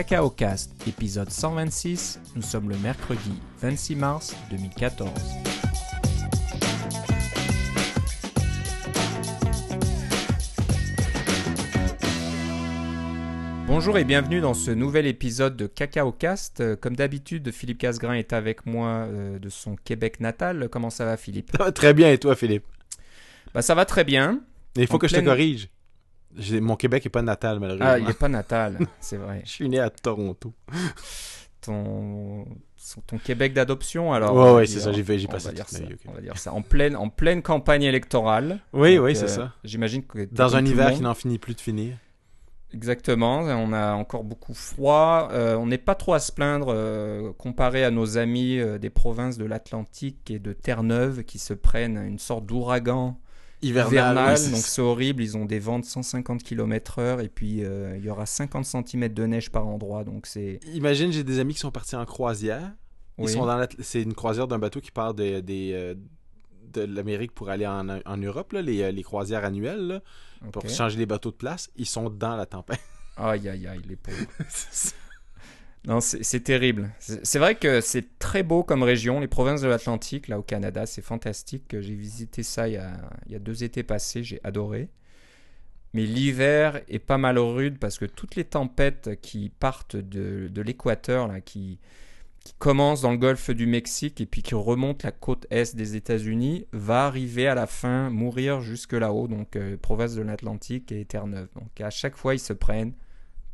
Cacao Cast, épisode 126. Nous sommes le mercredi 26 mars 2014. Bonjour et bienvenue dans ce nouvel épisode de Cacao Cast. Euh, Comme d'habitude, Philippe Casgrain est avec moi euh, de son Québec natal. Comment ça va, Philippe? Ça va très bien, et toi, Philippe? Bah, ça va très bien. Il faut En que je te corrige. J'ai- Mon Québec n'est pas natal, malheureusement. Ah, il n'est pas natal, c'est vrai. Je suis né à Toronto. Ton, ton Québec d'adoption, alors. Ouais, ouais, c'est ça, j'y vais- j'y On passe va toute dire ça. On va dire ça. En pleine, en pleine campagne électorale. Oui, Donc, oui, c'est euh, ça. J'imagine que. Dans un hiver monde- qui n'en finit plus de finir. Exactement, on a encore beaucoup froid. Euh, on n'est pas trop à se plaindre euh, comparé à nos amis des provinces de l'Atlantique et de Terre-Neuve qui se prennent une sorte d'ouragan Hivernal. hivernal. oui, c'est donc c'est horrible, ils ont des vents de 150 km/h et puis euh, il y aura 50 cm de neige par endroit. Donc c'est. Imagine, j'ai des amis qui sont partis en croisière. Ils Oui. sont dans C'est une croisière d'un bateau qui part des, euh, de l'Amérique pour aller en, en Europe, là, les, euh, les croisières annuelles, là, pour changer les bateaux de place. Ils sont dans la tempête. Aïe aïe aïe, les pauvres. Non, c'est terrible. C'est vrai que c'est très beau comme région, les provinces de l'Atlantique, là au Canada, c'est fantastique. J'ai visité ça il y, a, deux étés passés, j'ai adoré. Mais l'hiver est pas mal rude parce que toutes les tempêtes qui partent de, l'équateur, qui commencent dans le golfe du Mexique et puis qui remontent la côte est des États-Unis, va arriver à la fin, mourir jusque là-haut, donc euh, province de l'Atlantique et Terre-Neuve. Donc à chaque fois, ils se prennent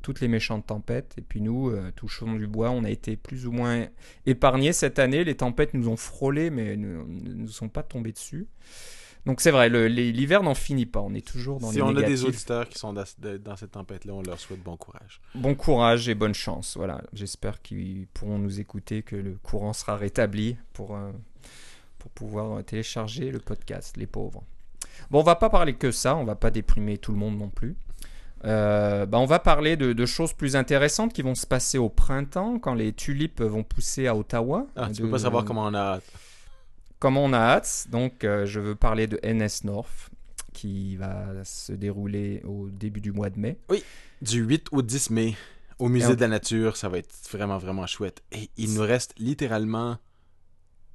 toutes les méchantes tempêtes. Et puis nous, euh, touchons du bois, on a été plus ou moins épargnés cette année. Les tempêtes nous ont frôlés, mais ne nous sont pas tombés dessus. Donc c'est vrai, l'hiver n'en finit pas. On est toujours dans si les on a des auditeurs qui sont dans, cette tempête-là, on leur souhaite bon courage. Bon courage et bonne chance. Voilà, j'espère qu'ils pourront nous écouter, que le courant sera rétabli pour, euh, pour pouvoir télécharger le podcast, les pauvres. Bon, on va pas parler que ça, on va pas déprimer tout le monde non plus. Euh, bah, on va parler de, de choses plus intéressantes qui vont se passer au printemps, quand les tulipes vont pousser à Ottawa. Ah, tu peux pas savoir comment on a hâte. comment on a hâte. Donc, euh, je veux parler de NS North, qui va se dérouler au début du mois de mai. Du 8 au 10 mai, au Musée on- de la Nature, ça va être vraiment, vraiment chouette. Et il nous reste littéralement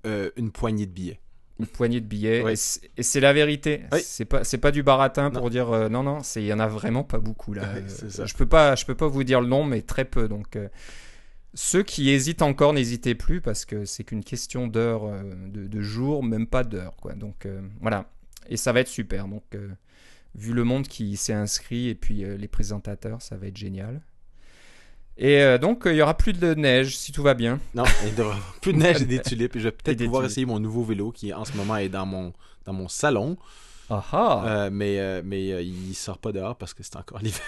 euh, une poignée de billets. Une poignée de billets. Oui. et c'est- la vérité. Oui. c'est pas c'est pas du baratin pour dire euh, non non c'est il y en a vraiment pas beaucoup là. Oui, Euh, je peux pas je peux pas vous dire le nom mais très peu. Donc euh, ceux qui hésitent encore n'hésitez plus parce que c'est qu'une question d'heures euh, de, de jours même pas d'heures quoi. Donc voilà. Et ça va être super. Donc vu le monde qui s'est inscrit et puis les présentateurs ça va être génial et euh, donc il y aura plus de neige si tout va bien Non, il y aura plus de neige et des tulipes. Et je vais peut-être pouvoir tulipes. essayer mon nouveau vélo qui, en ce moment, est dans mon, dans mon salon. ah ah Euh, mais euh, mais euh, il sort pas dehors parce que c'est encore l'hiver.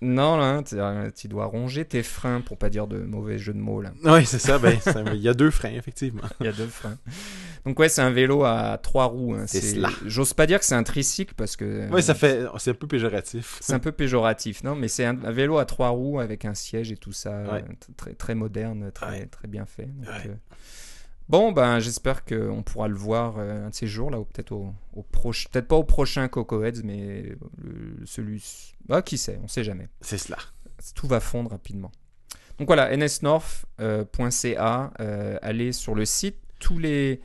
Non, là, tu, euh, tu dois ronger tes freins pour pas dire de mauvais jeu de mots là. oui, c'est ça. Ben, ça- il y a deux freins, effectivement. Il y a deux freins. Donc ouais, c'est un vélo à trois roues. hein. C'est cela. J'ose pas dire que c'est un tricycle parce que Oui, ça fait. C'est un peu péjoratif. c'est un peu péjoratif, non Mais c'est un, un vélo à trois roues avec un siège et tout ça, Ouais. euh, très très moderne, très Ouais. très bien fait. Donc, Ouais. euh, Bon, ben j'espère qu'on pourra le voir euh, un de ces jours là, ou peut-être au, au proche, peut-être pas au prochain Coco Heads, mais le- celui, ah qui sait, on sait jamais. C'est cela. tout va fondre rapidement. Donc voilà, nsnorth.ca, euh, allez sur le site, tous les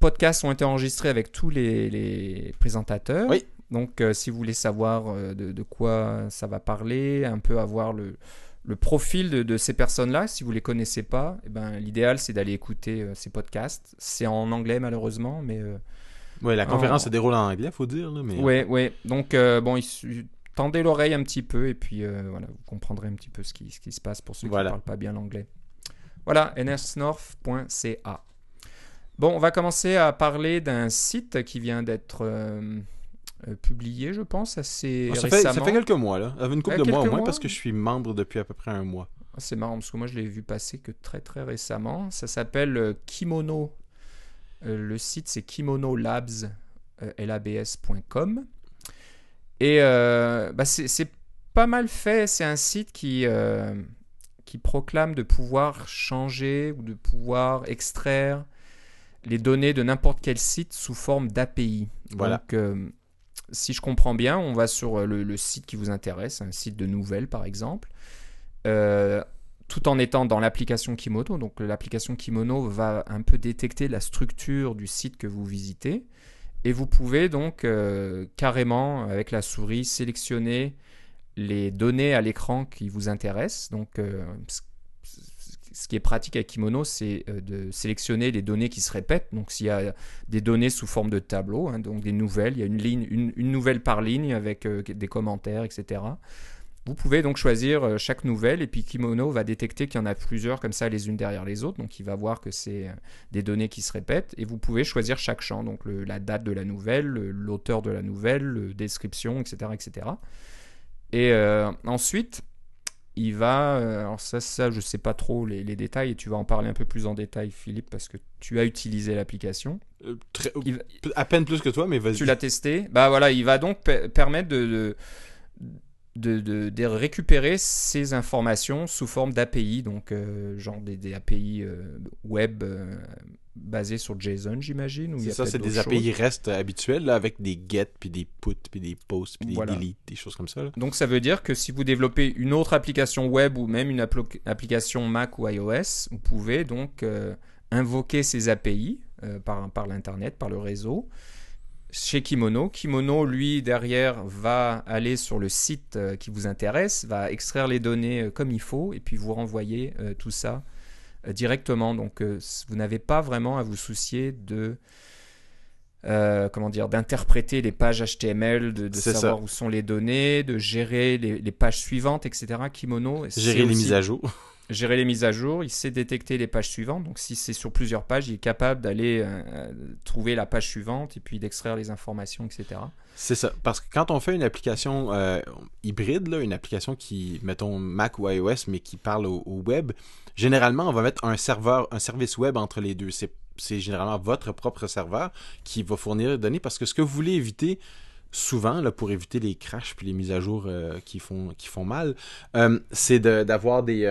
podcasts ont été enregistrés avec tous les, les présentateurs. Oui. Donc euh, si vous voulez savoir euh, de, de quoi ça va parler, un peu avoir le, le profil de, de ces personnes-là, si vous les connaissez pas, eh ben, l'idéal c'est d'aller écouter euh, ces podcasts. C'est en anglais malheureusement, mais Oui, la conférence se déroule en anglais, faut dire. Là, mais... Ouais, ouais. Donc, bon, il tendez l'oreille un petit peu et puis voilà, vous comprendrez un petit peu ce qui, ce qui se passe pour ceux Voilà. qui ne parlent pas bien l'anglais. Voilà, nsnorth.ca. Bon, on va commencer à parler d'un site qui vient d'être euh, euh, publié, je pense, assez Ah, ça, fait, récemment. ça fait quelques mois, là. Une couple de mois au quelques moins mois. parce que je suis membre depuis à peu près un mois. Ah, C'est marrant parce que moi je l'ai vu passer que très très récemment. Ça s'appelle euh, Kimono. Euh, le site c'est kimonolabs, labs.com. Et bah, c'est pas mal fait. C'est un site qui, qui proclame de pouvoir changer ou de pouvoir extraire les données de n'importe quel site sous forme d'API. Voilà. Donc, euh, si je comprends bien, on va sur euh, le, le site qui vous intéresse, un site de nouvelles par exemple, tout en étant dans l'application Kimono. Donc l'application Kimono va un peu détecter la structure du site que vous visitez. Et vous pouvez donc carrément, avec la souris, sélectionner les données à l'écran qui vous intéressent. Donc, euh, ce qui est pratique avec Kimono, c'est euh, de sélectionner les données qui se répètent. Donc, s'il y a des données sous forme de tableau, hein, donc des nouvelles, il y a une, ligne, une, nouvelle par ligne avec euh, des commentaires, etc. Vous pouvez donc choisir chaque nouvelle et puis Kimono va détecter qu'il y en a plusieurs comme ça les unes derrière les autres. Donc il va voir que c'est des données qui se répètent et vous pouvez choisir chaque champ. Donc la date de la nouvelle, l'auteur de la nouvelle, la description, etc. etc. Et euh, ensuite, il va. Euh, alors, ça, ça, je sais pas trop les, détails et tu vas en parler un peu plus en détail, Philippe, parce que tu as utilisé l'application. Euh, à peine plus que toi, mais vas-y. Tu l'as testé. Bah voilà, il va donc permettre de, de, de, récupérer ces informations sous forme d'API, donc genre des, des API web basé sur JSON, j'imagine. C'est ça, c'est des API REST habituels là, avec des get, puis des put, puis des post, puis des delete, des choses comme ça. Donc ça veut dire que si vous développez une autre application web ou même une application Mac ou iOS, vous pouvez donc euh, invoquer ces API euh, par, par l'Internet, par le réseau. Chez Kimono. Kimono, lui, derrière, va aller sur le site euh, qui vous intéresse, va extraire les données comme il faut, et puis vous renvoyer tout ça euh, directement. Donc euh, vous n'avez pas vraiment à vous soucier de euh, comment dire, d'interpréter les pages HTML, de, savoir où sont les données, de gérer les, pages suivantes, etc. Kimono. Gérer les mises à jour. Gérer les mises à jour, il sait détecter les pages suivantes. Donc si c'est sur plusieurs pages, il est capable d'aller trouver la page suivante et puis d'extraire les informations, etc. C'est ça. Parce que quand on fait une application hybride, là, une application qui, mettons, Mac ou iOS, mais qui parle au web, Généralement, on va mettre un serveur, un service web entre les deux. C'est généralement votre propre serveur qui va fournir les données parce que ce que vous voulez éviter, souvent, pour éviter les crashs puis les mises à jour euh, qui, font, mal, euh, c'est d'avoir des,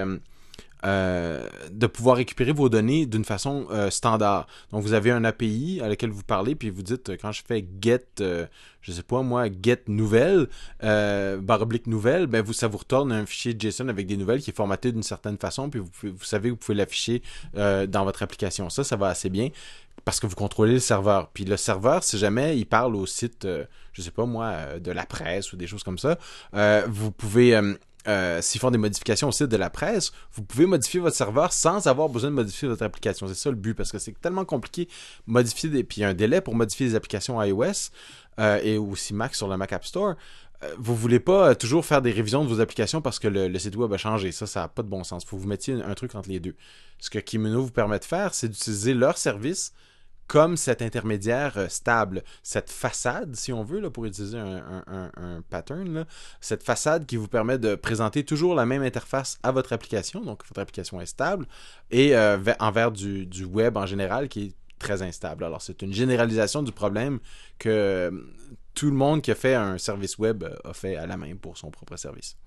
euh, euh, de pouvoir récupérer vos données d'une façon euh, standard. Donc vous avez un API à laquelle vous parlez, puis vous dites quand je fais get, euh, je sais pas moi, get nouvelle, barre oblique nouvelle, ben vous ça vous retourne un fichier JSON avec des nouvelles qui est formaté d'une certaine façon, puis vous, vous savez vous pouvez l'afficher dans votre application. Ça, ça va assez bien parce que vous contrôlez le serveur. Puis le serveur, si jamais il parle au site, je sais pas moi, de la presse ou des choses comme ça, vous pouvez euh, s'ils font des modifications au site de la presse, vous pouvez modifier votre serveur sans avoir besoin de modifier votre application. C'est ça le but, parce que c'est tellement compliqué modifier des... Puis il y a un délai pour modifier les applications iOS euh, et aussi Mac sur le Mac App Store. Euh, vous voulez pas toujours faire des révisions de vos applications parce que le, site web a changé. Ça, ça n'a pas de bon sens. Il faut que vous mettiez un truc entre les deux. Ce que Kimono vous permet de faire, c'est d'utiliser leur service comme cet intermédiaire euh, stable, cette façade, si on veut, là, pour utiliser un, pattern, cette façade qui vous permet de présenter toujours la même interface à votre application, donc votre application est stable, et euh, envers du, web en général qui est très instable. Alors c'est une généralisation du problème que euh, tout le monde qui a fait un service web a fait à la main pour son propre service.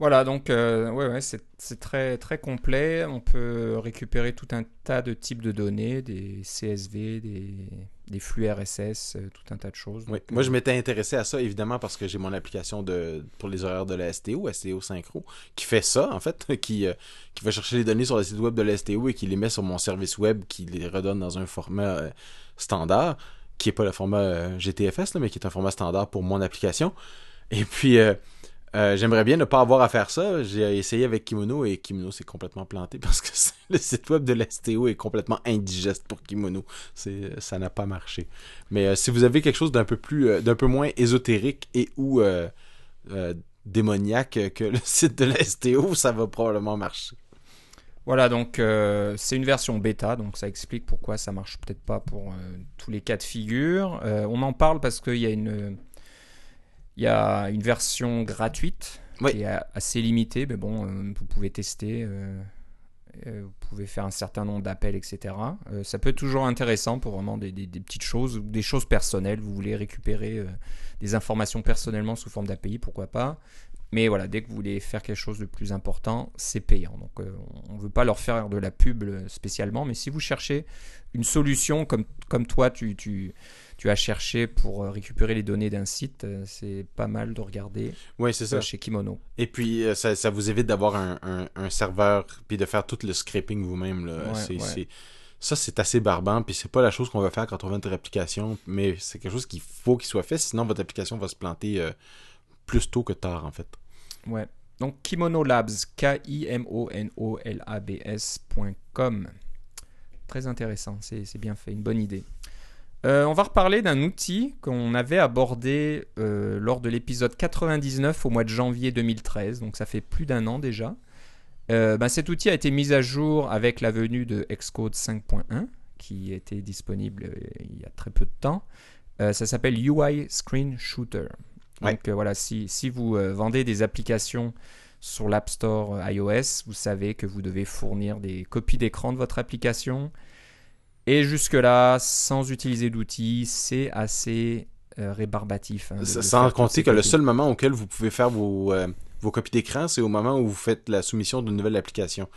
Voilà, donc euh, ouais, ouais, c'est très, très complet. On peut récupérer tout un tas de types de données, des CSV, des, flux RSS, euh, tout un tas de choses. Oui. Moi, je euh, m'étais intéressé à ça, évidemment, parce que j'ai mon application de, pour les horaires de la STO, STO Synchro, qui fait ça, en fait, qui, qui va chercher les données sur le site web de la STO et qui les met sur mon service web, qui les redonne dans un format standard, qui n'est pas le format GTFS, mais qui est un format standard pour mon application. Et puis... Euh, j'aimerais bien ne pas avoir à faire ça. J'ai essayé avec Kimono et Kimono s'est complètement planté parce que le site web de l'STO est complètement indigeste pour Kimono. ça n'a pas marché. Mais euh, si vous avez quelque chose d'un peu plus, euh, peu moins ésotérique et ou démoniaque que le site de l'STO, ça va probablement marcher. Voilà, donc c'est une version bêta, donc ça explique pourquoi ça marche peut-être pas pour tous les cas de figure. on en parle parce qu'il y a une il y a une version gratuite qui est assez limitée, mais bon, euh, vous pouvez tester. Euh, euh, vous pouvez faire un certain nombre d'appels, etc. ça peut être toujours intéressant pour vraiment des, petites choses, des choses personnelles. Vous voulez récupérer des informations personnellement sous forme d'API, pourquoi pas. Mais voilà, dès que vous voulez faire quelque chose de plus important, c'est payant. Donc on ne veut pas leur faire de la pub spécialement, mais si vous cherchez une solution comme, comme toi, tu, tu tu as cherché pour euh, récupérer les données d'un site, euh, c'est pas mal de regarder Oui, c'est ça. chez Kimono. Et puis, euh, ça, ça vous évite d'avoir un, un- un serveur puis de faire tout le scraping vous-même. Ouais, ouais. Ça, c'est assez barbant. Puis, c'est pas la chose qu'on va faire quand on vend notre application. Mais c'est quelque chose qu'il faut qu'il soit fait. Sinon, votre application va se planter euh, plus tôt que tard, en fait. Ouais. Donc Kimono Labs, K-I-M-O-N-O-L-A-B-S.com. Très intéressant, c'est bien fait, une bonne idée. Euh, on va reparler d'un outil qu'on avait abordé euh, lors de l'épisode 99 au mois de janvier 2013, donc ça fait plus d'un an déjà. Euh, ben, cet outil a été mis à jour avec la venue de Xcode 5.1, qui était disponible il y a très peu de temps. Ça s'appelle UI Screen Shooter. Donc voilà, si, si vous vendez des applications sur l'App Store iOS, vous savez que vous devez fournir des copies d'écran de votre application. Et jusque-là, sans utiliser d'outils, c'est assez euh, rébarbatif. hein, de- Ça- de Sans toutes compter que le seul moment auquel vous pouvez faire vos, euh, vos copies d'écran, c'est au moment où vous faites la soumission d'une nouvelle application.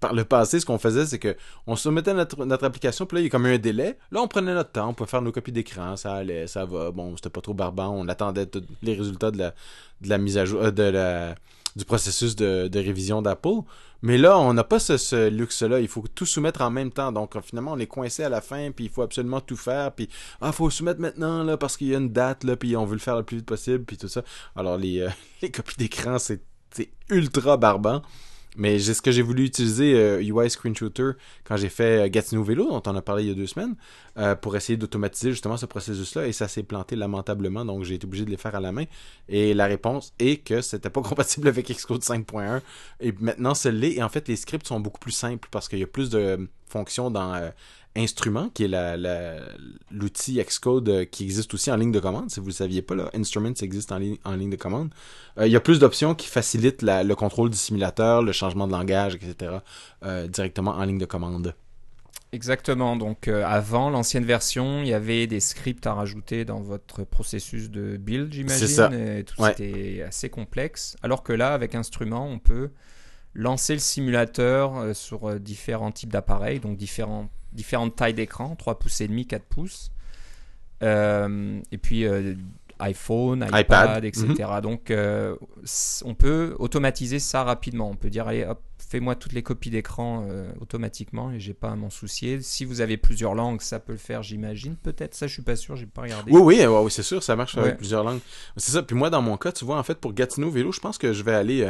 Par le passé, ce qu'on faisait, c'est que on soumettait notre, notre application, puis là, il y a comme un délai. Là, on prenait notre temps, on pouvait faire nos copies d'écran, ça allait, ça va. Bon, c'était pas trop barbant. On attendait tous les résultats de la, de la mise à jour, euh, de la, du processus de, de révision d'Apple. Mais là, on n'a pas ce, ce luxe-là. Il faut tout soumettre en même temps. Donc, finalement, on est coincé à la fin, puis il faut absolument tout faire. Puis, ah, faut soumettre maintenant, là, parce qu'il y a une date, là, puis on veut le faire le plus vite possible, puis tout ça. Alors, les, euh, les copies d'écran, c'est ultra barbant. Mais ce que j'ai voulu utiliser euh, UI Screen Shooter quand j'ai fait euh, Gatineau Vélo, dont on a parlé il y a deux semaines, euh, pour essayer d'automatiser justement ce processus-là, et ça s'est planté lamentablement, donc j'ai été obligé de les faire à la main. Et la réponse est que c'était pas compatible avec Xcode 5.1, et maintenant ce l'est. Et en fait, les scripts sont beaucoup plus simples parce qu'il y a plus de euh, fonctions dans euh, Instrument, qui est la- la- l'outil Xcode euh, qui existe aussi en ligne de commande. Si vous ne le saviez pas, là, Instruments existe en, ligne- en ligne de commande. Euh, il y a plus d'options qui facilitent la- le contrôle du simulateur, le changement de langage, etc. euh, directement en ligne de commande. Exactement. Donc euh, avant l'ancienne version, il y avait des scripts à rajouter dans votre processus de build, j'imagine. C'est ça. Et tout Ouais. c'était assez complexe. Alors que là, avec instrument, on peut lancer le simulateur euh, sur euh, différents types d'appareils, donc différents, différentes tailles d'écran, 3 pouces et demi, 4 pouces. Euh, et puis euh, iPhone, iPad, iPad, etc. Donc euh, c- on peut automatiser ça rapidement. On peut dire allez hop, fais-moi toutes les copies d'écran automatiquement et j'ai pas à m'en soucier. Si vous avez plusieurs langues, ça peut le faire, j'imagine. Peut-être, ça je suis pas sûr, j'ai pas regardé. Oui, oui, ouais, c'est sûr, ça marche Ouais. avec plusieurs langues. C'est ça. Puis moi, dans mon cas, tu vois, en fait, pour Gatineau Vélo, je pense que je vais aller.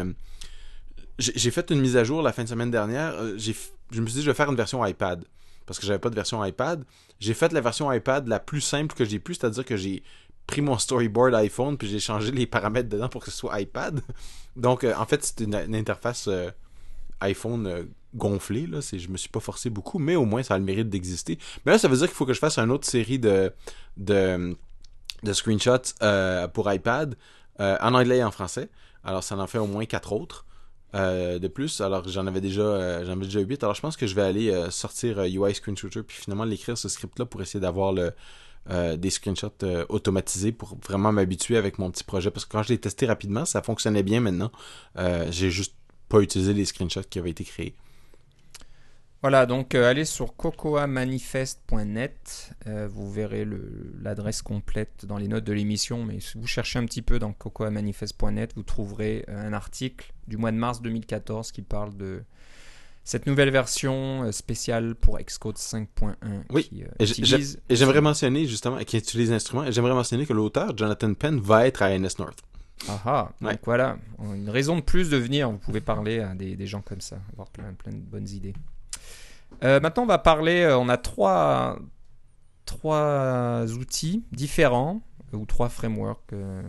J'ai fait une mise à jour la fin de semaine dernière. Euh, je me suis dit, je vais faire une version iPad. Parce que j'avais pas de version iPad. J'ai fait la version iPad la plus simple que j'ai pu, c'est-à-dire que j'ai pris mon storyboard iPhone puis j'ai changé les paramètres dedans pour que ce soit iPad. Donc, euh, en fait, c'est une, interface euh, iPhone gonflée. Là. C'est- Je me suis pas forcé beaucoup, mais au moins, ça a le mérite d'exister. Mais là, ça veut dire qu'il faut que je fasse une autre série de, de, de screenshots pour iPad en anglais et en français. Alors, ça en fait au moins quatre autres. Euh, de plus, alors j'en avais déjà euh, j'en avais déjà 8, alors je pense que je vais aller euh, sortir UI Screen Shooter puis finalement l'écrire ce script là pour essayer d'avoir des screenshots automatisés pour vraiment m'habituer avec mon petit projet parce que quand je l'ai testé rapidement, ça fonctionnait bien maintenant. J'ai juste pas utilisé les screenshots qui avaient été créés. Voilà, donc allez sur cocoamanifest.net, vous verrez l'adresse complète dans les notes de l'émission, mais si vous cherchez un petit peu dans cocoamanifest.net, vous trouverez un article du mois de mars 2014 qui parle de cette nouvelle version euh, spéciale pour Xcode 5.1 Oui, qui euh, et utilise... J'aimerais mentionner justement, qui utilise l'instrument, et j'aimerais mentionner que l'auteur, Jonathan Penn, va être à NS North. Ah ah, Ouais. donc voilà, une raison de plus de venir, vous pouvez parler à des, des gens comme ça, avoir plein, plein de bonnes idées. Euh, maintenant, on va parler, on a trois, trois outils différents, ou trois frameworks, euh,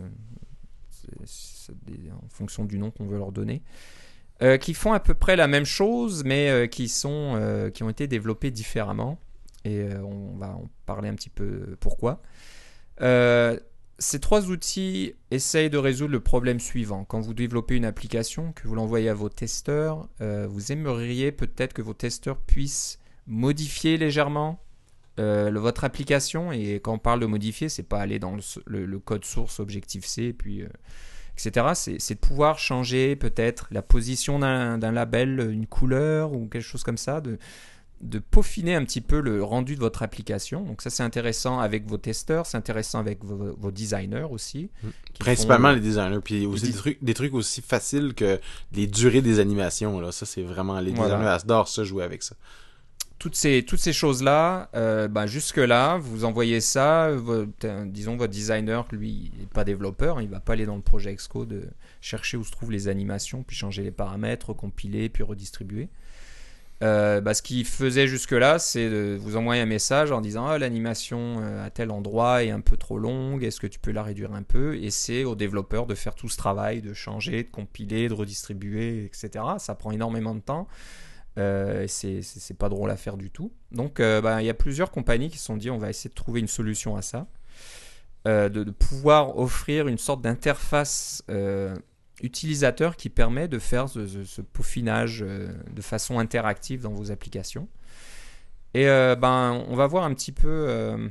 en fonction du nom qu'on veut leur donner, euh, qui font à peu près la même chose, mais euh, qui, sont, euh, qui ont été développés différemment. Et on va en parler un petit peu pourquoi. Ces trois outils essayent de résoudre le problème suivant. Quand vous développez une application, que vous l'envoyez à vos testeurs, vous aimeriez peut-être que vos testeurs puissent modifier légèrement votre application. Et quand on parle de modifier, c'est pas aller dans le, code source Objective-C, puis, euh, etc. C'est de pouvoir changer peut-être la position d'un label, une couleur ou quelque chose comme ça. De, de peaufiner un petit peu le rendu de votre application. Donc ça c'est intéressant avec vos testeurs, c'est intéressant avec vos, vos designers aussi. Principalement font, les designers, puis aussi des, trucs, des trucs aussi faciles que les durées des animations. Là. Ça c'est vraiment, les designers voilà. adorent ça, jouer avec ça toutes ces, choses-là, euh, bah, jusque-là, vous envoyez ça, disons votre designer, lui, n'est pas développeur, il ne va pas aller dans le projet Xcode chercher où se trouvent les animations, puis changer les paramètres, compiler, puis redistribuer. Euh, bah, ce qu'il faisait jusque-là, c'est de vous envoyer un message en disant ah, l'animation à tel endroit est un peu trop longue, est-ce que tu peux la réduire un peu? Et c'est au développeur de faire tout ce travail, de changer, de compiler, de redistribuer, etc. Ça prend énormément de temps. Euh, c'est pas drôle à faire du tout. Donc, euh, bah, il y a plusieurs compagnies qui se sont dit on va essayer de trouver une solution à ça. Euh, de, pouvoir offrir une sorte d'interface euh, utilisateur qui permet de faire ce, ce, peaufinage de façon interactive dans vos applications. Et ben, on va voir un petit peu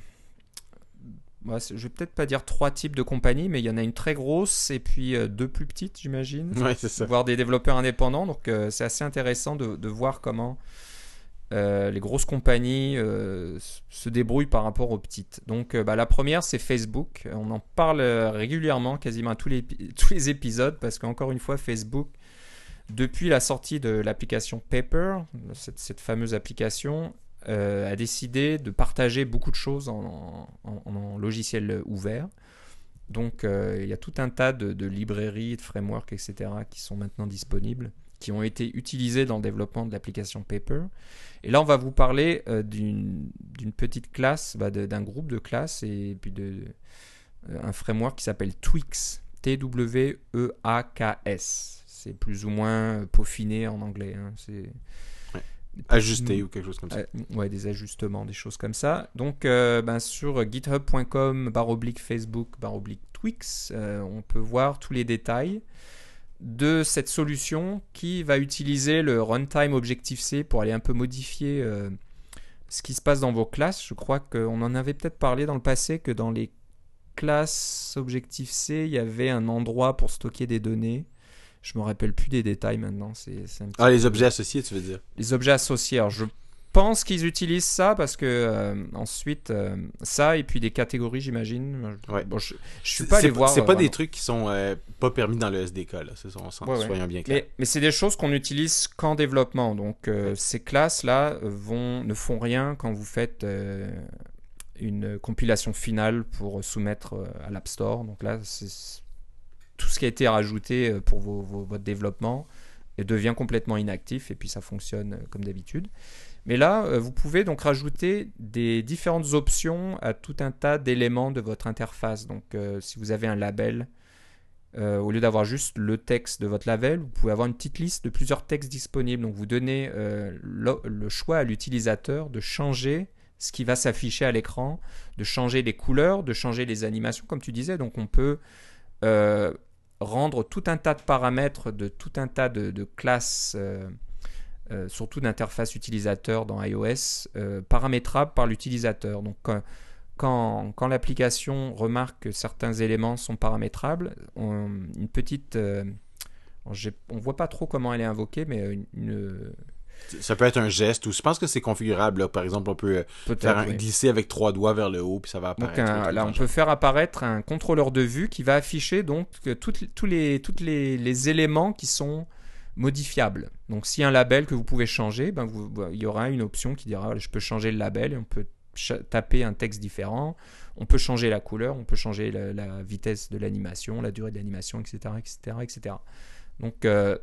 je vais peut-être pas dire trois types de compagnies, mais il y en a une très grosse et puis euh, deux plus petites, j'imagine. Ouais, c'est ça. Voire des développeurs indépendants. Donc euh, c'est assez intéressant de, de voir comment euh, les grosses compagnies euh, se débrouillent par rapport aux petites. Donc bah, la première, c'est Facebook. On en parle régulièrement, quasiment à tous les, tous les épisodes, parce qu'encore une fois, Facebook, depuis la sortie de l'application Paper, cette, cette fameuse application, euh, a décidé de partager beaucoup de choses en, logiciel ouvert. Donc euh, il y a tout un tas de, librairies, de frameworks, etc. qui sont maintenant disponibles, qui ont été utilisés dans le développement de l'application Paper. Et là, on va vous parler euh, d'une petite classe, bah, d'un groupe de classes et puis de, un framework qui s'appelle Twix, T-W-E-A-K-S. C'est plus ou moins peaufiné en anglais. Hein. C'est Ajusté ou quelque chose comme ça. Euh, ouais, des ajustements, des choses comme ça. Donc, euh, ben, sur github.com, barre oblique Facebook, barre oblique Twix, euh, on peut voir tous les détails de cette solution qui va utiliser le runtime Objective-C pour aller un peu modifier ce qui se passe dans vos classes. Je crois qu'on en avait peut-être parlé dans le passé que dans les classes Objective-C, il y avait un endroit pour stocker des données. Je me rappelle plus des détails maintenant. C'est, ah, les objets associés, tu veux dire Les objets associés. Alors, je pense qu'ils utilisent ça parce que euh, ensuite euh, ça et puis des catégories, j'imagine. Ouais. Bon, je, je suis pas allé voir. C'est pas vraiment. des trucs qui sont euh, pas permis dans le SDK là. C'est ça, on ouais, soyons bien clairs. Mais, mais c'est des choses qu'on utilise qu'en développement. Donc ces classes là vont ne font rien quand vous faites une compilation finale pour soumettre à l'App Store. Donc là, c'est tout ce qui a été rajouté euh, pour votre développement devient complètement inactif et puis ça fonctionne euh, comme d'habitude. Mais là, euh, vous pouvez donc rajouter des différentes options à tout un tas d'éléments de votre interface. Donc si vous avez un label, au lieu d'avoir juste le texte de votre label, vous pouvez avoir une petite liste de plusieurs textes disponibles. Donc vous donnez le, choix à l'utilisateur de changer ce qui va s'afficher à l'écran, de changer les couleurs, de changer les animations, comme tu disais. Donc on peut rendre tout un tas de paramètres de tout un tas de, classes, euh, euh, surtout d'interface utilisateur dans iOS, euh, paramétrables par l'utilisateur. Donc quand, l'application remarque que certains éléments sont paramétrables, on, une petite... On ne voit pas trop comment elle est invoquée, mais une ça peut être un geste ou je pense que c'est configurable. Là. Par exemple, on peut, peut faire un, oui. glisser avec trois doigts vers le haut puis ça va apparaître. Donc un, là, on peut faire apparaître un contrôleur de vue qui va afficher donc toutes, tous les, toutes les, les éléments qui sont modifiables. Donc a un label que vous pouvez changer, ben vous, il y aura une option qui dira je peux changer le label et on peut taper un texte différent, on peut changer la couleur, on peut changer la, la vitesse de l'animation, la durée de l'animation, etc., etc., etc. Donc euh,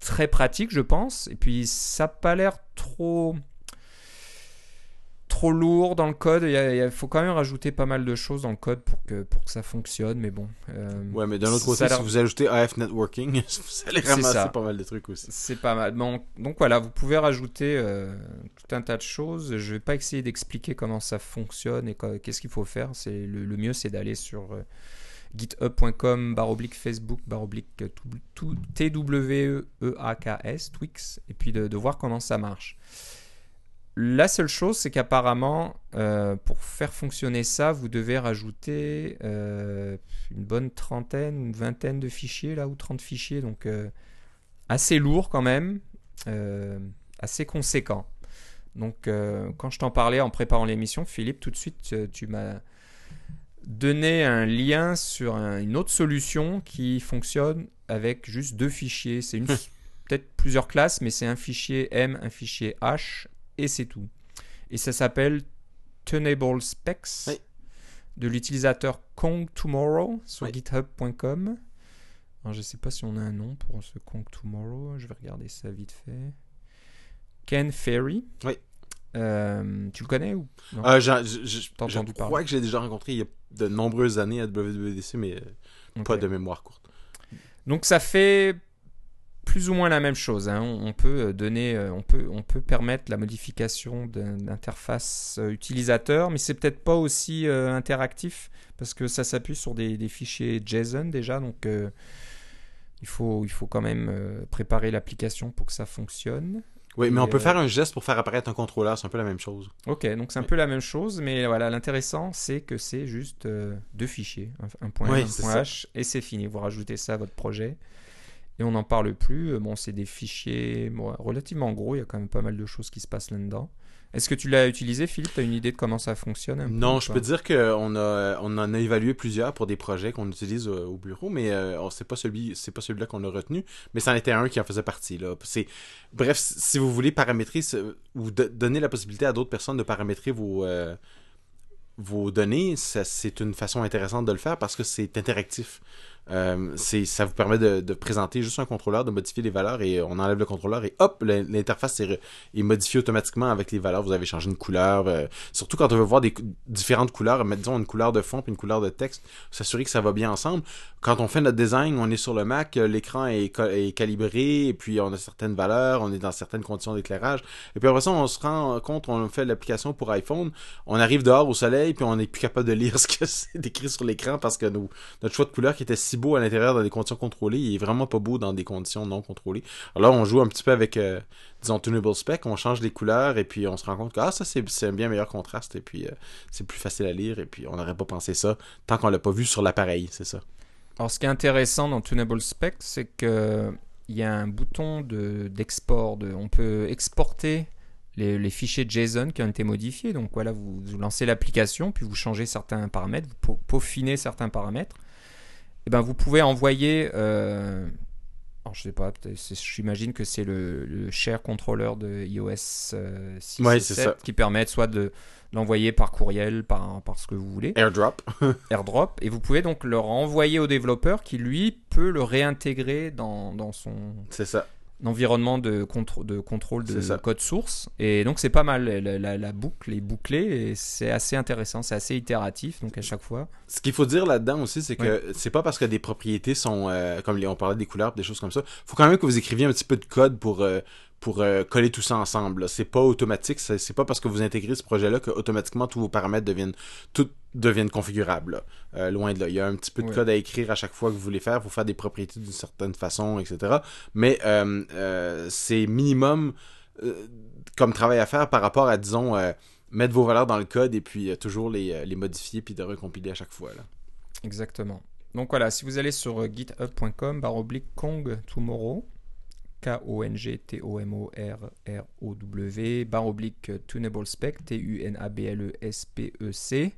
très pratique, je pense. Et puis, ça n'a pas l'air trop trop lourd dans le code. Il, faut quand même rajouter pas mal de choses dans le code pour que, pour que ça fonctionne, mais bon. Euh, ouais, mais d'un autre côté, si vous ajoutez AF Networking, vous allez ramasser pas mal de trucs aussi. C'est pas mal. Bon, donc voilà, vous pouvez rajouter euh, tout un tas de choses. Je vais pas essayer d'expliquer comment ça fonctionne et qu'est-ce qu'il faut faire. C'est le, le mieux, c'est d'aller sur euh, github.com barre oblique Facebook barre oblique T-W-E-A-K-S, Twix, et puis de, voir comment ça marche. La seule chose, c'est qu'apparemment, euh, pour faire fonctionner ça, vous devez rajouter euh, une bonne trentaine, une vingtaine de fichiers, là, ou 30 fichiers, donc euh, assez lourd quand même, assez conséquent. Donc, quand je t'en parlais en préparant l'émission, Philippe, tout de suite, tu m'as donné un lien sur un- une autre solution qui fonctionne avec juste deux fichiers. C'est une peut-être plusieurs classes, mais c'est un fichier M, un fichier H, et c'est tout. Et ça s'appelle Tunable Specs Oui. de l'utilisateur Kong Tomorrow sur Oui. github.com. Alors, je ne sais pas si on a un nom pour ce Kong Tomorrow. Je vais regarder ça vite fait. Ken Ferry. Oui. Euh, tu le connais ou non? Euh, je crois parler? que j'ai déjà rencontré il y a de nombreuses années à WWDC, mais euh, pas de mémoire courte. Donc ça fait plus ou moins la même chose. hein. On on peut donner, on peut, on peut permettre la modification d'interface utilisateur, mais c'est peut-être pas aussi euh, interactif parce que ça s'appuie sur des, des fichiers JSON déjà, donc il faut, il faut quand même préparer l'application pour que ça fonctionne. Oui, mais on peut euh, faire un geste pour faire apparaître un contrôleur, c'est un peu la même chose. Ok, donc c'est un peu la même chose, mais voilà, l'intéressant c'est que c'est juste euh, deux fichiers, un, point Oui, un point. H, et c'est fini. Vous rajoutez ça à votre projet et on n'en parle plus. Euh, Bon, c'est des fichiers bon, relativement gros, il y a quand même pas mal de choses qui se passent là-dedans. Est-ce que tu l'as utilisé, Philippe? Tu as une idée de comment ça fonctionne un peu Non, je peux dire qu'on a, on en a évalué plusieurs pour des projets qu'on utilise euh, au bureau, mais euh, c'est pas celui, c'est pas celui-là qu'on a retenu, mais c'en était un qui en faisait partie. Là. C'est, bref, si vous voulez paramétrer ce- ou de- donner la possibilité à d'autres personnes de paramétrer vos, euh, vos données, c'est une façon intéressante de le faire parce que c'est interactif. Euh, ça vous permet de, présenter juste un contrôleur, de modifier les valeurs et on enlève le contrôleur et hop, l'interface est, modifiée automatiquement avec les valeurs. Vous avez changé une couleur. euh, surtout quand on veut voir différentes couleurs, disons une couleur de fond puis une couleur de texte, s'assurer que ça va bien ensemble. Quand on fait notre design, on est sur le Mac, euh, l'écran est, calibré et puis on a certaines valeurs, on est dans certaines conditions d'éclairage. Et puis après ça, on se rend compte, on fait l'application pour iPhone, on arrive dehors au soleil puis on n'est plus capable de lire ce que c'est décrit sur l'écran parce que notre choix de couleur qui était si beau à l'intérieur dans des conditions contrôlées, il est vraiment pas beau dans des conditions non contrôlées. Alors on joue un petit peu avec, euh, disons, Tunable Spec, on change les couleurs et puis on se rend compte que ah, ça c'est un bien meilleur contraste et puis euh, c'est plus facile à lire et puis on n'aurait pas pensé ça tant qu'on l'a pas vu sur l'appareil, c'est ça. Alors, ce qui est intéressant dans Tunable Spec, c'est que il y a un bouton de- d'export. De, on peut exporter les, fichiers JSON qui ont été modifiés. Donc voilà, vous, lancez l'application, puis vous changez certains paramètres, vous peaufinez certains paramètres. Et ben, vous pouvez envoyer. euh, alors, je sais pas, j'imagine que c'est le, le share controller de iOS euh, 6 Ouais, et c'est 7 ça. qui permet soit de l'envoyer par courriel, par, par ce que vous voulez. AirDrop. AirDrop et vous pouvez donc le renvoyer au développeur qui lui peut le réintégrer dans, dans son c'est ça. Environnement de, contr- de contrôle de code source. Et donc c'est pas mal la, la- la boucle est bouclée et c'est assez intéressant c'est assez itératif donc à chaque fois. Ce qu'il faut dire là-dedans aussi, c'est que c'est pas parce que des propriétés sont, euh, comme on parlait des couleurs, des choses comme ça, faut quand même que vous écriviez un petit peu de code pour euh, pour euh, coller tout ça ensemble. C'est pas automatique, c'est pas parce que vous intégrez ce projet-là que automatiquement tous vos paramètres deviennent tout deviennent configurables. Euh, loin de là, il y a un petit peu de code à écrire à chaque fois que vous voulez faire, faut faire des propriétés d'une certaine façon, etc. Mais euh, c'est minimum comme travail à faire par rapport à disons mettre vos valeurs dans le code et puis toujours les, les modifier puis de recompiler à chaque fois. Là. exactement donc voilà si vous allez sur github.com oblique Kong Tomorrow K-O-N-G-T-O-M-O-R-R-O-W barre oblique euh, Tunable Spec T-U-N-A-B-L-E-S-P-E-C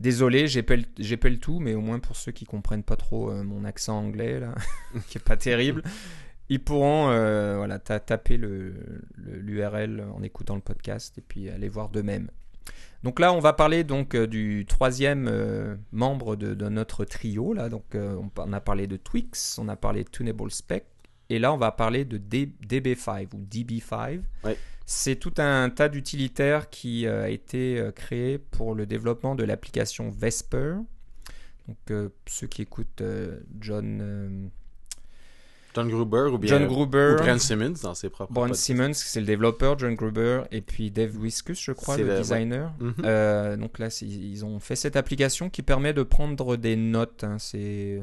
Désolé, j'épelle tout, mais au moins pour ceux qui comprennent pas trop euh, mon accent anglais, qui est pas terrible, ils pourront euh, voilà, ta- taper le- le- l'URL en écoutant le podcast et puis aller voir d'eux-mêmes. Donc là, on va parler donc euh, du troisième membre de, notre trio. Là. Donc, on, on a parlé de Twix, on a parlé de Tunable Spec, et là, on va parler de D- DB5 ou DB5. Ouais. C'est tout un tas d'utilitaires qui euh, a été euh, créé pour le développement de l'application Vesper. Donc, euh, ceux qui écoutent John, John Gruber ou bien John Gruber, ou Brent Simmons dans ses propres Brian podcasts. Simmons, c'est le développeur, John Gruber, et puis Dave Wiskus, je crois, le ouais. designer. Mhm. Euh, donc là, ils ont fait cette application qui permet de prendre des notes. hein. C'est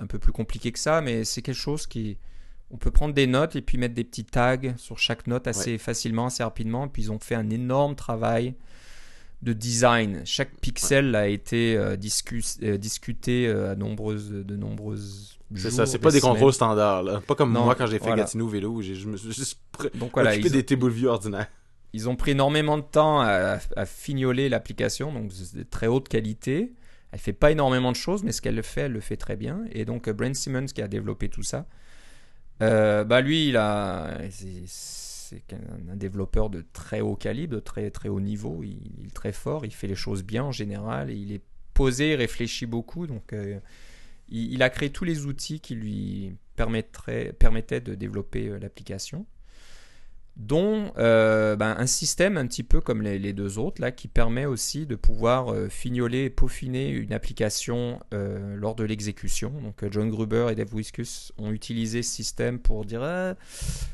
un peu plus compliqué que ça, mais c'est quelque chose qui... On peut prendre des notes et puis mettre des petits tags sur chaque note assez facilement, assez rapidement. Et puis ils ont fait un énorme travail de design. Chaque pixel a été euh, euh, discuté euh, à nombreuses, de nombreuses C'est ça, c'est pas des semaines. contrôles standards. Là. Pas comme Non, moi quand j'ai fait voilà. Gatineau vélo où j'ai- je me suis juste Donc voilà, occupé des de vue ordinaires. ils ont pris énormément de temps à, à fignoler l'application, donc c'est de très haute qualité. Elle fait pas énormément de choses, mais ce qu'elle fait, elle le fait très bien. Et donc euh, Brent Simmons qui a développé tout ça, euh, bah lui, il a, c'est- un, développeur de très haut calibre, de très très haut niveau. Il, est très fort, il fait les choses bien en général, il est posé, réfléchit beaucoup. Donc euh, il, il a créé tous les outils qui lui permettraient, permettaient de développer euh, l'application dont euh, ben, un système un petit peu comme les, les deux autres là qui permet aussi de pouvoir euh, fignoler et peaufiner une application euh, lors de l'exécution. Donc euh, John Gruber et Dave Wiskus ont utilisé ce système pour dire ah,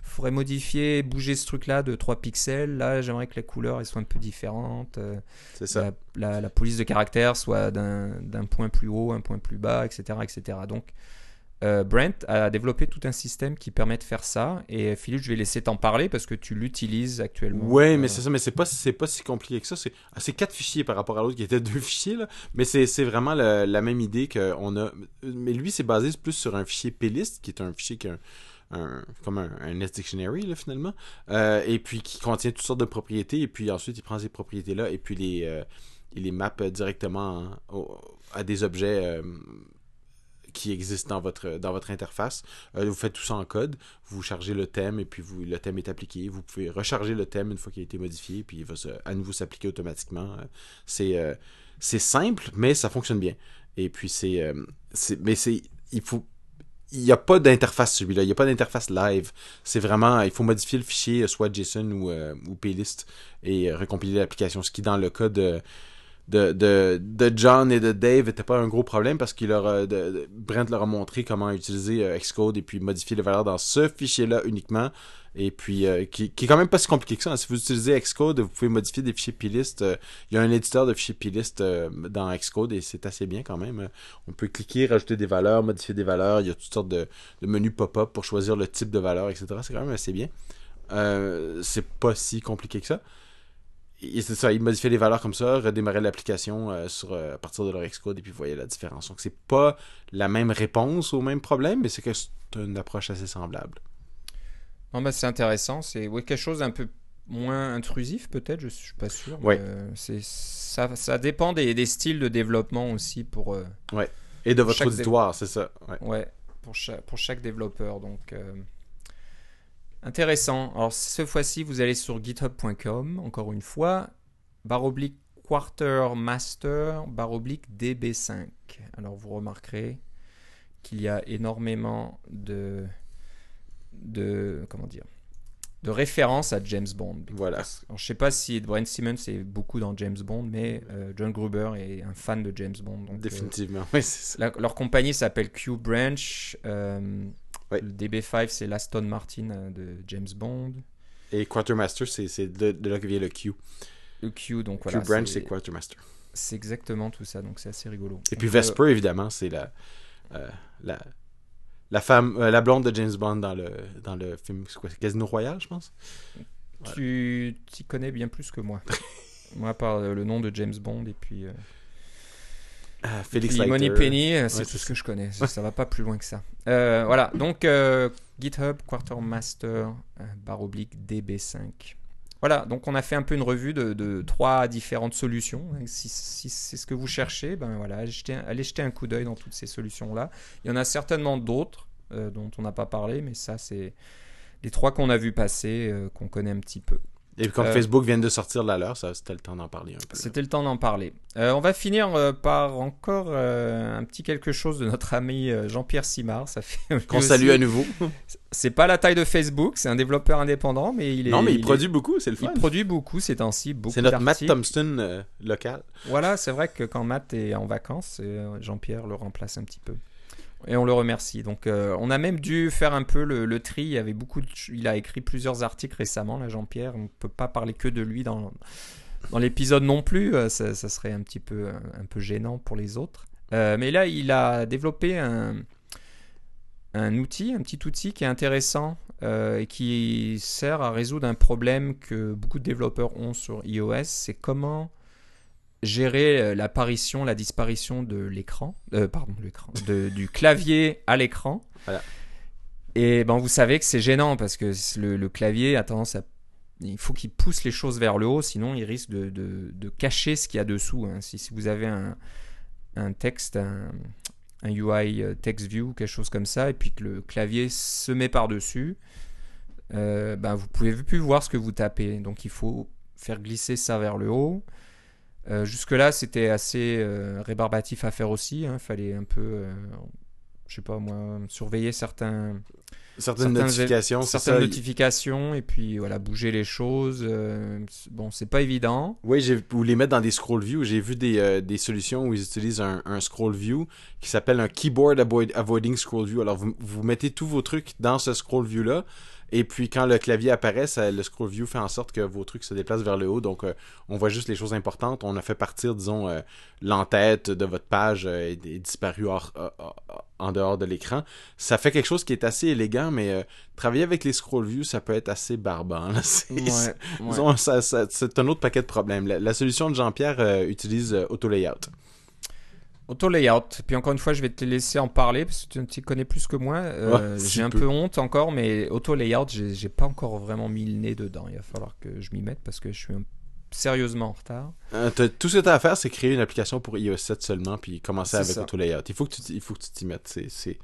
faudrait modifier, bouger ce truc là de 3 pixels. Là, j'aimerais que les couleurs elles soient un peu différentes. C'est ça. la, la- la police de caractère soit d'un d'un point plus haut, un point plus bas, etc. etc. Donc, euh, Brent a développé tout un système qui permet de faire ça. Et Philippe, je vais laisser t'en parler parce que tu l'utilises actuellement. Ouais, mais Euh, c'est ça, mais c'est pas, c'est pas si compliqué que ça. C'est, c'est quatre fichiers par rapport à l'autre qui était deux fichiers, là. Mais c'est, c'est vraiment la, la même idée qu'on a. Mais lui, c'est basé plus sur un fichier plist, qui est un fichier qui a un, un- comme un, un S Dictionary, là, finalement. Euh, et puis qui contient toutes sortes de propriétés. Et puis ensuite, il prend ces propriétés-là et puis les, euh, il les mappe directement en- au- à des objets. Qui existent dans votre, interface. Euh, vous faites tout ça en code, vous chargez le thème et puis le thème est appliqué. Vous pouvez recharger le thème une fois qu'il a été modifié puis il va à nouveau s'appliquer automatiquement. Euh, C'est simple, mais ça fonctionne bien. Et puis c'est... euh, mais c'est... Il faut... N'y a pas d'interface celui-là, il n'y a pas d'interface live. C'est vraiment, il faut modifier le fichier, soit JSON ou, ou et recompiler l'application. Ce qui, dans le cas de, de, de, John et de Dave n'était pas un gros problème parce qu'il leur a- de- Brent leur a montré comment utiliser euh, Xcode et puis modifier les valeurs dans ce fichier-là uniquement. Et puis, euh, qui, qui est quand même pas si compliqué que ça. hein. Si vous utilisez Xcode, vous pouvez modifier des fichiers plist. euh, Il y a un éditeur de fichiers plist euh, dans Xcode et c'est assez bien quand même. Euh, On peut cliquer, rajouter des valeurs, modifier des valeurs. Il y a toutes sortes de, de menus pop-up pour choisir le type de valeur, etc. C'est quand même assez bien. Euh, c'est pas si compliqué que ça. Et c'est ça, ils modifiaient les valeurs comme ça, redémarraient l'application euh, sur euh, à partir de leur Xcode et puis voyez la différence. Donc c'est pas la même réponse au même problème, mais c'est que c'est une approche assez semblable. Non, bah, c'est intéressant. C'est ouais, quelque chose d'un peu moins intrusif, peut-être. Je suis pas sûr. Ouais. euh, c'est ça, ça dépend des, des styles de développement aussi pour. euh, Et de votre auditoire, c'est ça. Ouais. Ouais, pour chaque, pour chaque développeur. Donc, intéressant. Alors, cette fois-ci, vous allez sur github.com, encore une fois, barre oblique quartermaster, barre oblique db5. Alors, vous remarquerez qu'il y a énormément de. de comment dire de références à James Bond. Voilà. Alors, je sais pas si Brent Simmons est beaucoup dans James Bond, mais euh, John Gruber est un fan de James Bond. Donc, euh, Définitivement. Oui, c'est ça. la- leur compagnie s'appelle Q Branch. euh, Le DB5, c'est l'Aston Martin euh, de James Bond. Et Quartermaster, c'est de, de là que vient le Q. Le Q, donc voilà. Q branch, c'est- Quartermaster. C'est exactement tout ça, donc c'est assez rigolo. Et puis Donc, euh, Vesper, évidemment, c'est la, euh, la, la femme, euh, la blonde de James Bond dans le, dans le film quoi, Casino Royale, je pense? Tu t'y connais bien plus que moi. moi, par le nom de James Bond et puis. euh, Ah, Félix puis Money Leiter. Penny, euh, c'est Ouais, tout ce que je connais. Ça, ça va pas plus loin que ça. Euh, voilà, donc euh, GitHub Quartermaster euh, barre oblique DB5. Voilà, donc on a fait un peu une revue de, de trois différentes solutions. Si, si c'est ce que vous cherchez, ben voilà, allez jeter un, allez jeter un coup d'œil dans toutes ces solutions-là. Il y en a certainement d'autres dont on n'a pas parlé, mais ça, c'est les trois qu'on a vu passer, qu'on connaît un petit peu. Et puis comme Euh, Facebook vient de sortir la leur, c'était le temps d'en parler un peu. C'était le temps d'en parler. Euh, on va finir euh, par encore euh, un petit quelque chose de notre ami Jean-Pierre Simard. Ça fait lui Qu'on salue à nouveau. C'est pas la taille de Facebook, c'est un développeur indépendant, mais il est. non, mais il, produit beaucoup, c'est le Il fun. produit beaucoup ces temps-ci, beaucoup C'est notre Matt. Thompson local. Voilà, c'est vrai que quand Matt est en vacances, Jean-Pierre le remplace un petit peu. Et on le remercie. Donc, euh, on a même dû faire un peu le, tri. Il avait beaucoup. Il a écrit plusieurs articles récemment, là, Jean-Pierre. On ne peut pas parler que de lui dans, dans l'épisode non plus. Euh, Ça, serait un petit peu, un, peu gênant pour les autres. Euh, mais là, il a développé un, un outil, un petit outil qui est intéressant euh, et qui sert à résoudre un problème que beaucoup de développeurs ont sur iOS. C'est comment gérer euh, l'apparition, la disparition de l'écran, euh, pardon, l'écran, de- du clavier à l'écran. Voilà. Et ben vous savez que c'est gênant parce que le, le clavier a tendance à il faut qu'il pousse les choses vers le haut, sinon il risque de, de, de cacher ce qu'il y a dessous. hein. Si, si vous avez un, un texte, un, un UI euh, text view, quelque chose comme ça, et puis que le clavier se met par-dessus, euh, ben vous pouvez plus voir ce que vous tapez. Donc il faut faire glisser ça vers le haut. Euh, Jusque-là, c'était assez euh, rébarbatif à faire aussi. Il fallait un peu, euh, je sais pas moi, surveiller certains, Certaines notifications, certaines ça. notifications et puis voilà, bouger les choses. euh, bon, c'est pas évident. Oui, ou les mettre dans des scroll view. J'ai vu des, euh, des solutions où ils utilisent un, un scroll view qui s'appelle un keyboard avoid- avoiding scroll view. Alors vous, vous mettez tous vos trucs dans ce scroll view là. Et puis quand le clavier apparaît, ça- le scroll view fait en sorte que vos trucs se déplacent vers le haut. Donc euh, on voit juste les choses importantes. On a fait partir, disons, euh, l'entête de votre page euh, est, est hors- hors- en dehors de l'écran. Ça fait quelque chose qui est assez élégant, mais euh, travailler avec les scroll view, ça peut être assez barbant. C'est- Ouais, ouais. Un autre paquet de problèmes. La, la solution de Jean-Pierre utilise Auto Layout. Auto layout. Puis encore une fois, je vais te laisser en parler parce que tu t'y connais plus que moi. Euh, Ouais, j'ai un peu. peu honte encore, mais auto layout, j'ai pas encore vraiment mis le nez dedans. Il va falloir que je m'y mette parce que je suis un- sérieusement en retard. Euh, tout ce que tu as à faire, c'est créer une application pour iOS 7 seulement, puis commencer avec ça. Auto Layout. Il faut que tu t'y- il faut que tu t'y mettes. C'est-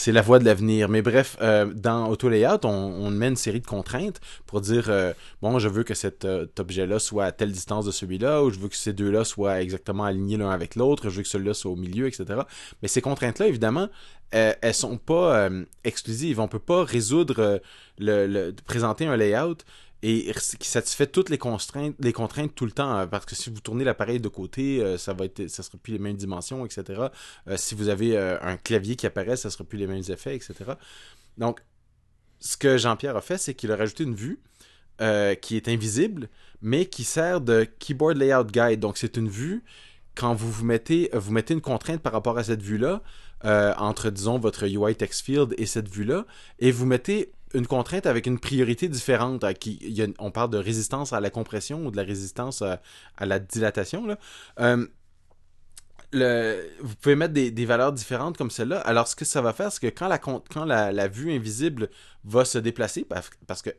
C'est la voie de l'avenir. Mais bref, euh, dans Auto Layout, on, met une série de contraintes pour dire euh, bon, je veux que cet, euh, objet-là soit à telle distance de celui-là, ou je veux que ces deux-là soient exactement alignés l'un avec l'autre, je veux que celui-là soit au milieu, etc. Mais ces contraintes-là, évidemment, euh, elles sont pas exclusives. On peut pas résoudre le- présenter un layout et qui satisfait toutes les contraintes, les contraintes tout le temps. euh, Parce que si vous tournez l'appareil de côté, euh, ça va être, ça sera plus les mêmes dimensions, etc. Euh, si vous avez euh, un clavier qui apparaît, ça sera plus les mêmes effets, etc. Donc, ce que Jean-Pierre a fait, c'est qu'il a rajouté une vue qui est invisible, mais qui sert de keyboard layout guide. Donc, c'est une vue quand vous vous mettez, vous mettez une contrainte par rapport à cette vue-là, entre, disons, votre UI text field et cette vue-là, et vous mettez une contrainte avec une priorité différente. qui, on parle de résistance à la compression ou de la résistance à, la dilatation. Là. Euh, vous pouvez mettre des, valeurs différentes comme celle-là. Alors, ce que ça va faire, c'est que quand la, quand la, vue invisible va se déplacer, parce, que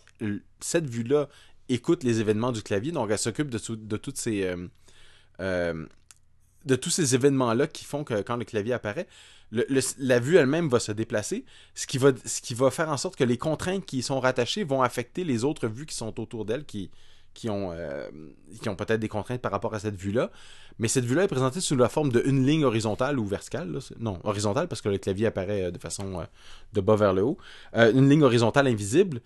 cette vue-là écoute les événements du clavier, donc elle s'occupe de, tout- de toutes ces... euh, euh, de tous ces événements-là qui font que quand le clavier apparaît, la vue elle-même va se déplacer, ce qui, va, faire en sorte que les contraintes qui y sont rattachées vont affecter les autres vues qui sont autour d'elle, qui, qui ont, euh, qui ont peut-être des contraintes par rapport à cette vue-là. Mais cette vue-là est présentée sous la forme d'une ligne horizontale ou verticale. Non, horizontale parce que le clavier apparaît euh, de façon euh, de bas vers le haut. Une ligne horizontale invisible.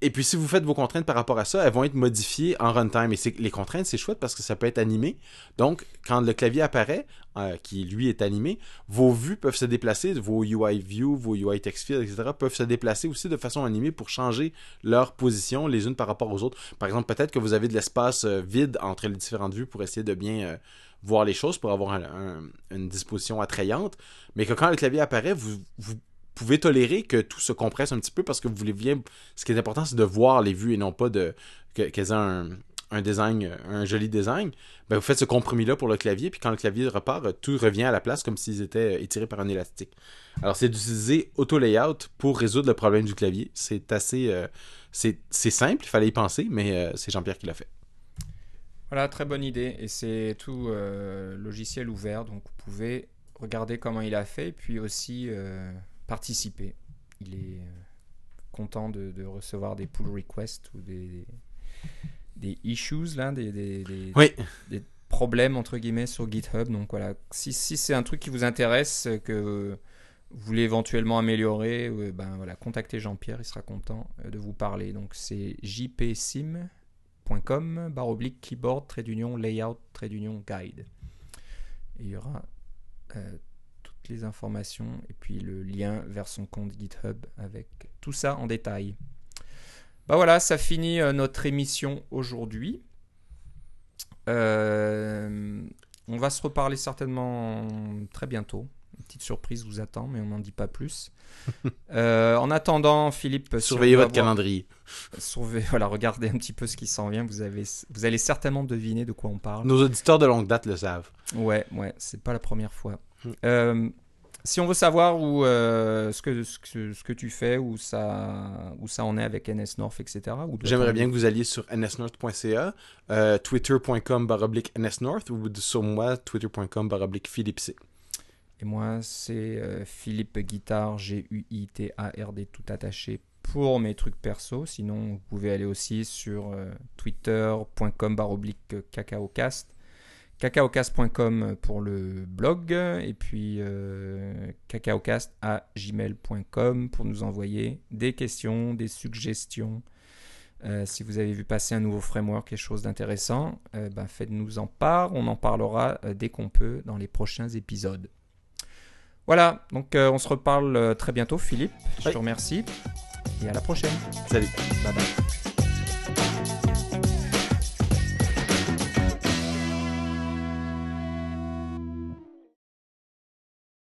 Et puis si vous faites vos contraintes par rapport à ça, elles vont être modifiées en runtime. Et les contraintes, c'est chouette parce que ça peut être animé. Donc, quand le clavier apparaît, euh, qui lui est animé, vos vues peuvent se déplacer, vos UI view, vos UI text field, etc., peuvent se déplacer aussi de façon animée pour changer leur position les unes par rapport aux autres. Par exemple, peut-être que vous avez de l'espace euh, vide entre les différentes vues pour essayer de bien euh, voir les choses, pour avoir un- un- une disposition attrayante, mais que quand le clavier apparaît, vous pouvez tolérer que tout se compresse un petit peu parce que vous voulez bien... Ce qui est important, c'est de voir les vues et non pas de que- qu'elles aient un, un design, un joli design. Ben, vous faites ce compromis-là pour le clavier, puis quand le clavier repart, tout revient à la place comme s'ils étaient étirés par un élastique. Alors, c'est d'utiliser Auto-Layout pour résoudre le problème du clavier. C'est assez... euh, c'est simple, il fallait y penser, mais euh, c'est Jean-Pierre qui l'a fait. Voilà, très bonne idée. Et c'est tout euh, logiciel ouvert, donc vous pouvez regarder comment il a fait, puis aussi euh, participer. Il est euh, content de, de recevoir des pull requests ou des, des issues, là, des, des, des- Oui. des problèmes, entre guillemets, sur GitHub. Donc voilà, si, si c'est un truc qui vous intéresse, que vous voulez éventuellement améliorer, euh, ben voilà, contactez Jean-Pierre, il sera content euh, de vous parler. Donc c'est jpsim .com, barre oblique, keyboard, trait d'union, layout, trait d'union, guide. Et il y aura euh, toutes les informations et puis le lien vers son compte GitHub avec tout ça en détail. Bah voilà, ça finit euh, notre émission aujourd'hui. Euh, on va se reparler certainement très bientôt. Une petite surprise vous attend, mais on n'en dit pas plus. Euh, en attendant, Philippe, Surveillez votre calendrier. Surveillez- voilà, regardez un petit peu ce qui s'en vient. Vous, avez, vous allez certainement deviner de quoi on parle. Nos auditeurs de longue date le savent. Ouais, ouais, c'est pas la première fois. Euh, si on veut savoir où, euh, ce, que, ce, que, ce que tu fais, où ça, où ça en est avec NS North, etc. J'aimerais bien que vous alliez sur nsnorth.ca, euh, twitter.com baroblique nsnorth ou sur moi, twitter.com baroblique Philippe C. Et moi, c'est euh, Philippe Guitard, G-U-I-T-A-R-D, tout attaché pour mes trucs perso. Sinon, vous pouvez aller aussi sur euh, twitter.com baroblique cacaocast, cacaocast.com pour le blog, et puis euh, cacaocast à gmail.com pour nous envoyer des questions, des suggestions. Euh, si vous avez vu passer un nouveau framework, quelque chose d'intéressant, euh, ben, faites-nous en part. On en parlera euh, dès qu'on peut dans les prochains épisodes. Voilà, donc on se reparle très bientôt, Philippe. Je Oui. te remercie et à la prochaine. Salut. Bye bye.